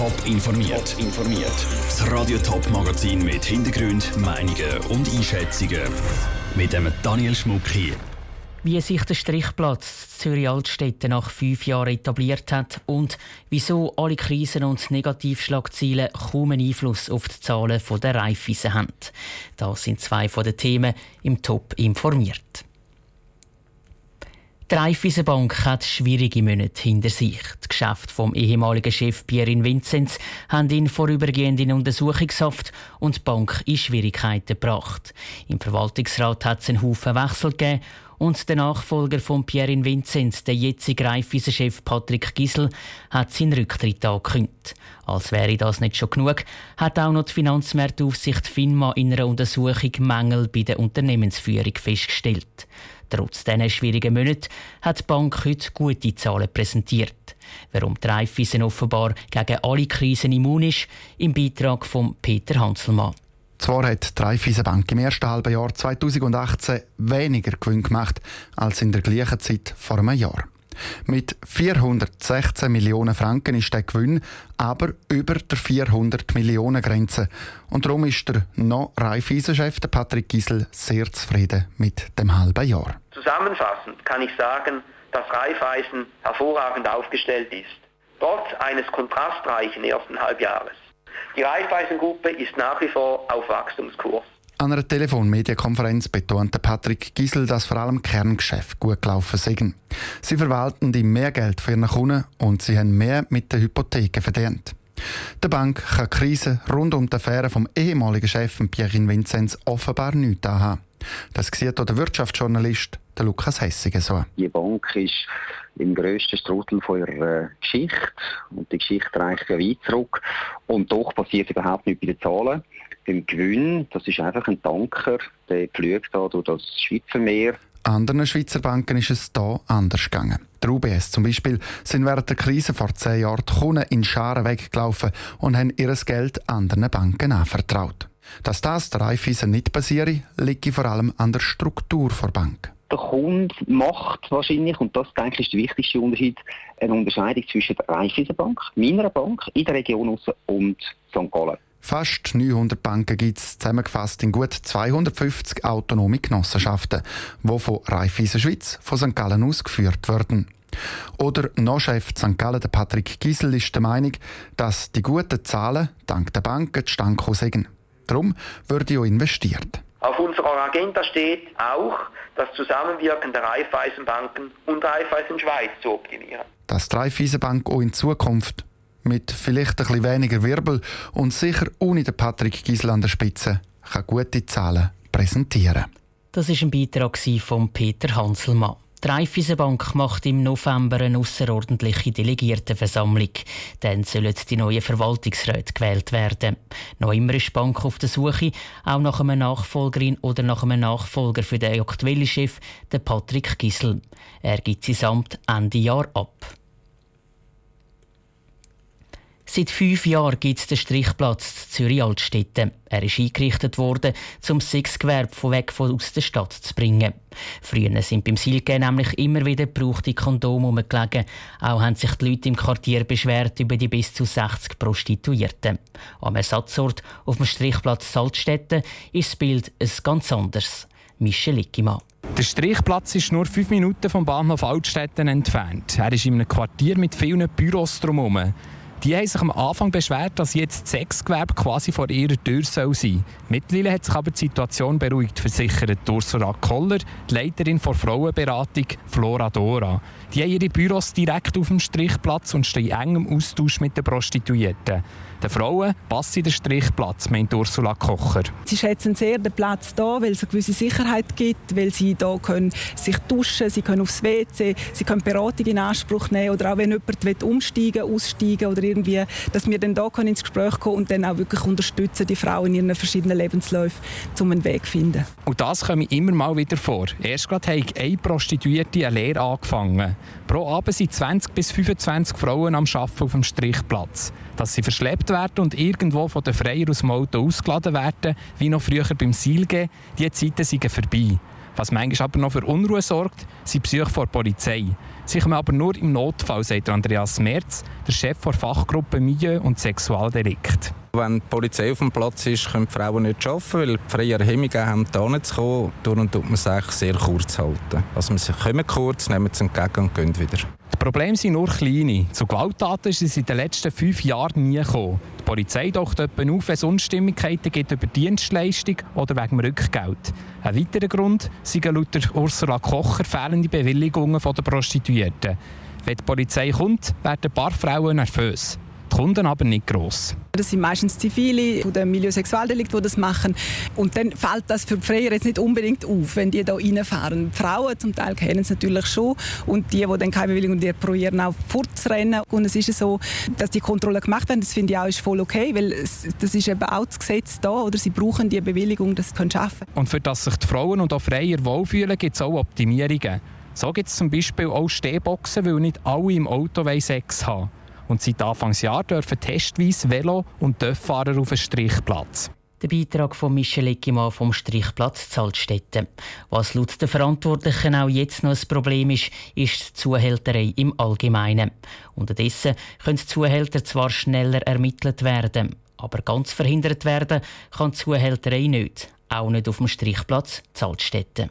Top informiert. informiert. Das Radio Top Magazin mit Hintergrund, Meinungen und Einschätzungen mit dem Daniel Schmuck hier. Wie sich der Strichplatz Zürich Altstädte nach fünf Jahren etabliert hat und wieso alle Krisen und Negativschlagziele kaum einen Einfluss auf die Zahlen der Raiffeisen haben. Das sind zwei von den Themen im Top informiert. Die Raiffeisenbank hat schwierige Monate hinter sich. Das Geschäft vom ehemaligen Chef Pierin Vinzenz haben ihn vorübergehend in Untersuchungshaft und die Bank in Schwierigkeiten gebracht. Im Verwaltungsrat hat es einen Haufen Wechsel gegeben und der Nachfolger von Pierin Vinzenz, der jetzige Raiffeisen-Chef Patrick Gisel, hat seinen Rücktritt angekündigt. Als wäre das nicht schon genug, hat auch noch die Finanzmarktaufsicht FINMA in einer Untersuchung Mängel bei der Unternehmensführung festgestellt. Trotz diesen schwierigen Monaten hat die Bank heute gute Zahlen präsentiert. Warum die Raiffeisen offenbar gegen alle Krisen immun ist, im Beitrag von Peter Hanselmann. Zwar hat die Raiffeisenbank im ersten halben Jahr 2018 weniger Gewinn gemacht als in der gleichen Zeit vor einem Jahr. Mit 416 Millionen Franken ist der Gewinn aber über der 400 Millionen Grenze. Und darum ist der noch Raiffeisen-Chef Patrick Giesel sehr zufrieden mit dem halben Jahr. Zusammenfassend kann ich sagen, dass Raiffeisen hervorragend aufgestellt ist. Trotz eines kontrastreichen ersten Halbjahres. Die Raiffeisen-Gruppe ist nach wie vor auf Wachstumskurs. An einer Telefonmedienkonferenz betonte Patrick Gisel, dass vor allem Kerngeschäfte gut gelaufen sind. Sie verwalten die mehr Geld für ihre Kunden und sie haben mehr mit den Hypotheken verdient. Der Bank kann die Krise rund um die Affäre vom ehemaligen Chef Pierre Vinzenz offenbar nicht haben. Das sieht auch der Wirtschaftsjournalist der Lukas Hessiger so. Die Bank ist im grössten Strudel von ihrer Geschichte und die Geschichte reicht ja weit zurück und doch passiert überhaupt nichts bei den Zahlen beim Gewinn, das ist einfach ein Tanker, der pflügt da durch das Schweizer Meer. Anderen Schweizer Banken ist es hier anders gegangen. Der UBS zum Beispiel sind während der Krise vor zehn Jahren die Kunden in Scharen weggelaufen und haben ihr Geld anderen Banken anvertraut. Dass das der Raiffeisen nicht passiere, liegt vor allem an der Struktur der Bank. Der Kunde macht wahrscheinlich, und das denke ich ist der wichtigste Unterschied, eine Unterscheidung zwischen der Raiffeisenbank, meiner Bank in der Region und St. Gallen. Fast 900 Banken gibt es zusammengefasst in gut 250 autonome Genossenschaften, die von Raiffeisen Schweiz von St. Gallen ausgeführt werden. Oder noch Chef St. Gallen, der Patrick Giesel, ist der Meinung, dass die guten Zahlen dank der Banken zustande sind. Darum würde auch investiert. Auf unserer Agenda steht auch, das Zusammenwirken der Raiffeisenbanken und Raiffeisen Schweiz zu optimieren. Dass die Raiffeisenbank auch in Zukunft mit vielleicht ein bisschen weniger Wirbel und sicher ohne den Patrick Giesel an der Spitze kann gute Zahlen präsentieren. Das ist ein Beitrag von Peter Hanselmann. Die Raiffeisenbank macht im November eine außerordentliche Delegiertenversammlung. Dann sollen die neuen Verwaltungsräte gewählt werden. Noch immer ist die Bank auf der Suche, auch nach einer Nachfolgerin oder nach einem Nachfolger für den aktuellen Chef, den Patrick Gisel. Er gibt sein Amt Ende Jahr ab. Seit fünf Jahren gibt es den Strichplatz Zürich Altstädte. Er ist eingerichtet worden, um Sexgewerbe von weg von aus der Stadt zu bringen. Früher sind beim Silke nämlich immer wieder gebrauchte Kondome rumgelegen. Auch haben sich die Leute im Quartier beschwert über die bis zu 60 Prostituierten. Am Ersatzort auf dem Strichplatz Salzstädte ist das Bild ein ganz anderes. Michel Lickimann. Der Strichplatz ist nur fünf Minuten vom Bahnhof Altstädten entfernt. Er ist in einem Quartier mit vielen Büros drumherum. Die haben sich am Anfang beschwert, dass jetzt das Sexgewerbe quasi vor ihrer Tür sein soll. Mittlerweile hat sich aber die Situation beruhigt, versichert Ursula Koller, die Leiterin der Frauenberatung Flora Dora. Die haben ihre Büros direkt auf dem Strichplatz und stehen in engem Austausch mit den Prostituierten. Den Frauen passt der Strichplatz, meint Ursula Kocher. Sie schätzen sehr den Platz hier, weil es eine gewisse Sicherheit gibt, weil sie hier können sich duschen sie können aufs WC, sie können Beratung in Anspruch nehmen oder auch wenn jemand umsteigen aussteigen oder irgendwie, dass wir dann hier ins Gespräch kommen und dann auch wirklich unterstützen, die Frauen in ihren verschiedenen Lebensläufen, um einen Weg zu finden. Und das kommt immer mal wieder vor. Erst gerade hat eine Prostituierte eine Lehre angefangen. Pro Abend sind 20 bis 25 Frauen am Arbeiten auf dem Strichplatz. Dass sie verschleppt werden und irgendwo von den Freiern aus dem Auto ausgeladen werden, wie noch früher beim Seilgehen, diese Zeiten sind vorbei. Was manchmal aber noch für Unruhe sorgt, sind Besuche vor der Polizei. Sie kommen aber nur im Notfall, sagt Andreas Merz, der Chef der Fachgruppe Milieu und Sexualdelikt. Wenn die Polizei auf dem Platz ist, können die Frauen nicht arbeiten, weil die freie Hemmungen haben, hier zu kommen. Darum tut man eigentlich sehr kurz halten. Also sie kommen kurz, nehmen es entgegen und gehen wieder. Die Probleme sind nur kleine. Zu Gewalttaten ist es in den letzten fünf Jahren nie gekommen. Die Polizei taucht auf, wenn es Unstimmigkeiten gibt über Dienstleistung oder wegen Rückgeld. Ein weiterer Grund sind laut Ursula Kocher fehlende Bewilligungen der Prostituierten. Wenn die Polizei kommt, werden ein paar Frauen nervös Kunden aber nicht gross. Das sind meistens Zivile oder Milieusexualdelikte, die das machen. Und dann fällt das für die Freier jetzt nicht unbedingt auf, wenn die da reinfahren. Die Frauen zum Teil kennen es natürlich schon und die, die dann keine Bewilligung haben, probieren auch fortzurennen. Und es ist so, dass die Kontrolle gemacht werden, das finde ich auch ist voll okay, weil das ist eben auch das Gesetz da, oder sie brauchen die Bewilligung, arbeiten können. Und für das sich die Frauen und auch Freier wohlfühlen, gibt es auch Optimierungen. So gibt es zum Beispiel auch Stehboxen, weil nicht alle im Auto Sex haben und seit Anfangsjahr dürfen testweise Velo- und Töfffahrer auf den Strichplatz. Der Beitrag von Michel Eckimann vom Strichplatz Zaltstetten. Was laut den Verantwortlichen auch jetzt noch ein Problem ist, ist die Zuhälterei im Allgemeinen. Unterdessen können Zuhälter zwar schneller ermittelt werden, aber ganz verhindert werden kann die Zuhälterei nicht. Auch nicht auf dem Strichplatz Zaltstetten.